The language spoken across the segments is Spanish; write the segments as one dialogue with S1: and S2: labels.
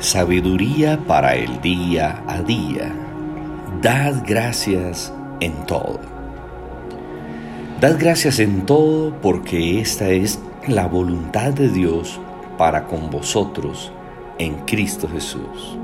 S1: Sabiduría para el día a día. Dad gracias en todo. Dad gracias en todo porque esta es la voluntad de Dios para con vosotros en Cristo Jesús.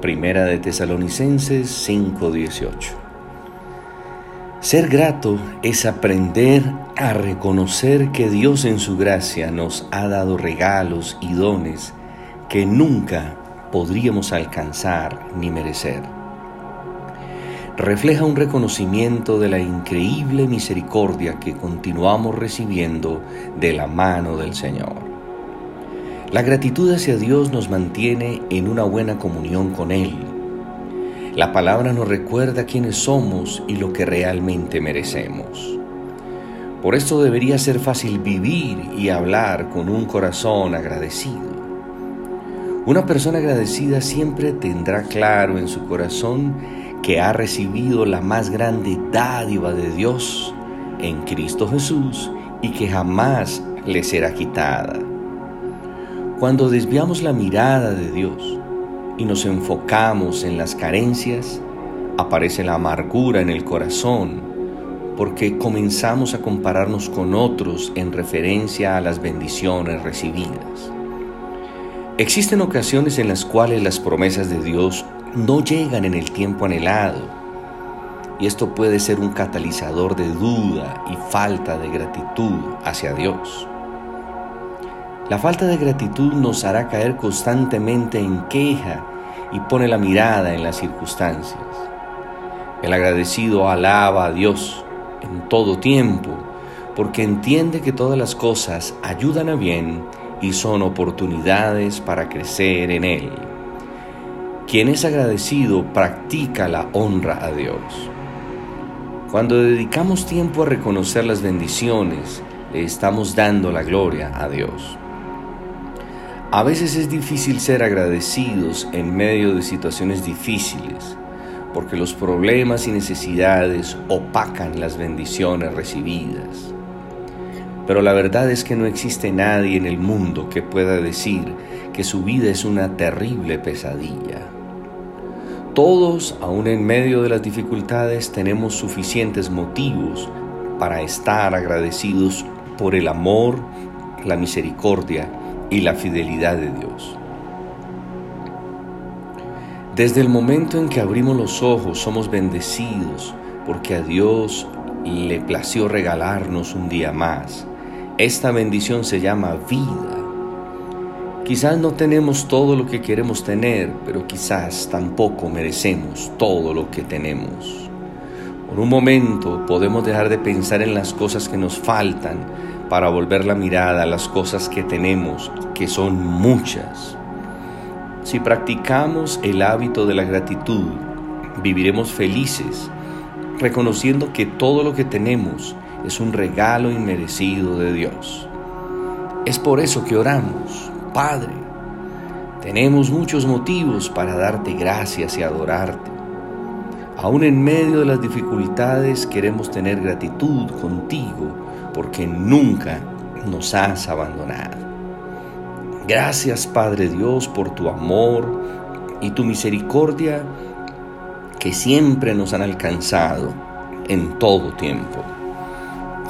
S1: Primera de Tesalonicenses 5:18. Ser grato es aprender a reconocer que Dios en su gracia nos ha dado regalos y dones que nunca podríamos alcanzar ni merecer. Refleja un reconocimiento de la increíble misericordia que continuamos recibiendo de la mano del Señor. La gratitud hacia Dios nos mantiene en una buena comunión con Él. La palabra nos recuerda quiénes somos y lo que realmente merecemos. Por esto debería ser fácil vivir y hablar con un corazón agradecido. Una persona agradecida siempre tendrá claro en su corazón que ha recibido la más grande dádiva de Dios en Cristo Jesús y que jamás le será quitada. Cuando desviamos la mirada de Dios y nos enfocamos en las carencias, aparece la amargura en el corazón porque comenzamos a compararnos con otros en referencia a las bendiciones recibidas. Existen ocasiones en las cuales las promesas de Dios no llegan en el tiempo anhelado y esto puede ser un catalizador de duda y falta de gratitud hacia Dios. La falta de gratitud nos hará caer constantemente en queja y pone la mirada en las circunstancias. El agradecido alaba a Dios en todo tiempo porque entiende que todas las cosas ayudan a bien y son oportunidades para crecer en Él. Quien es agradecido practica la honra a Dios. Cuando dedicamos tiempo a reconocer las bendiciones, le estamos dando la gloria a Dios. A veces es difícil ser agradecidos en medio de situaciones difíciles, porque los problemas y necesidades opacan las bendiciones recibidas. Pero la verdad es que no existe nadie en el mundo que pueda decir que su vida es una terrible pesadilla. Todos, aun en medio de las dificultades, tenemos suficientes motivos para estar agradecidos por el amor, la misericordia y la fidelidad de Dios. Desde el momento en que abrimos los ojos somos bendecidos porque a Dios le plació regalarnos un día más esta bendición se llama vida. Quizás no tenemos todo lo que queremos tener, pero quizás tampoco merecemos todo lo que tenemos. Por un momento podemos dejar de pensar en las cosas que nos faltan para volver la mirada a las cosas que tenemos, que son muchas. Si practicamos el hábito de la gratitud, viviremos felices, reconociendo que todo lo que tenemos es un regalo inmerecido de Dios. Es por eso que oramos, Padre. Tenemos muchos motivos para darte gracias y adorarte. Aún en medio de las dificultades queremos tener gratitud contigo porque nunca nos has abandonado. Gracias Padre Dios por tu amor y tu misericordia que siempre nos han alcanzado en todo tiempo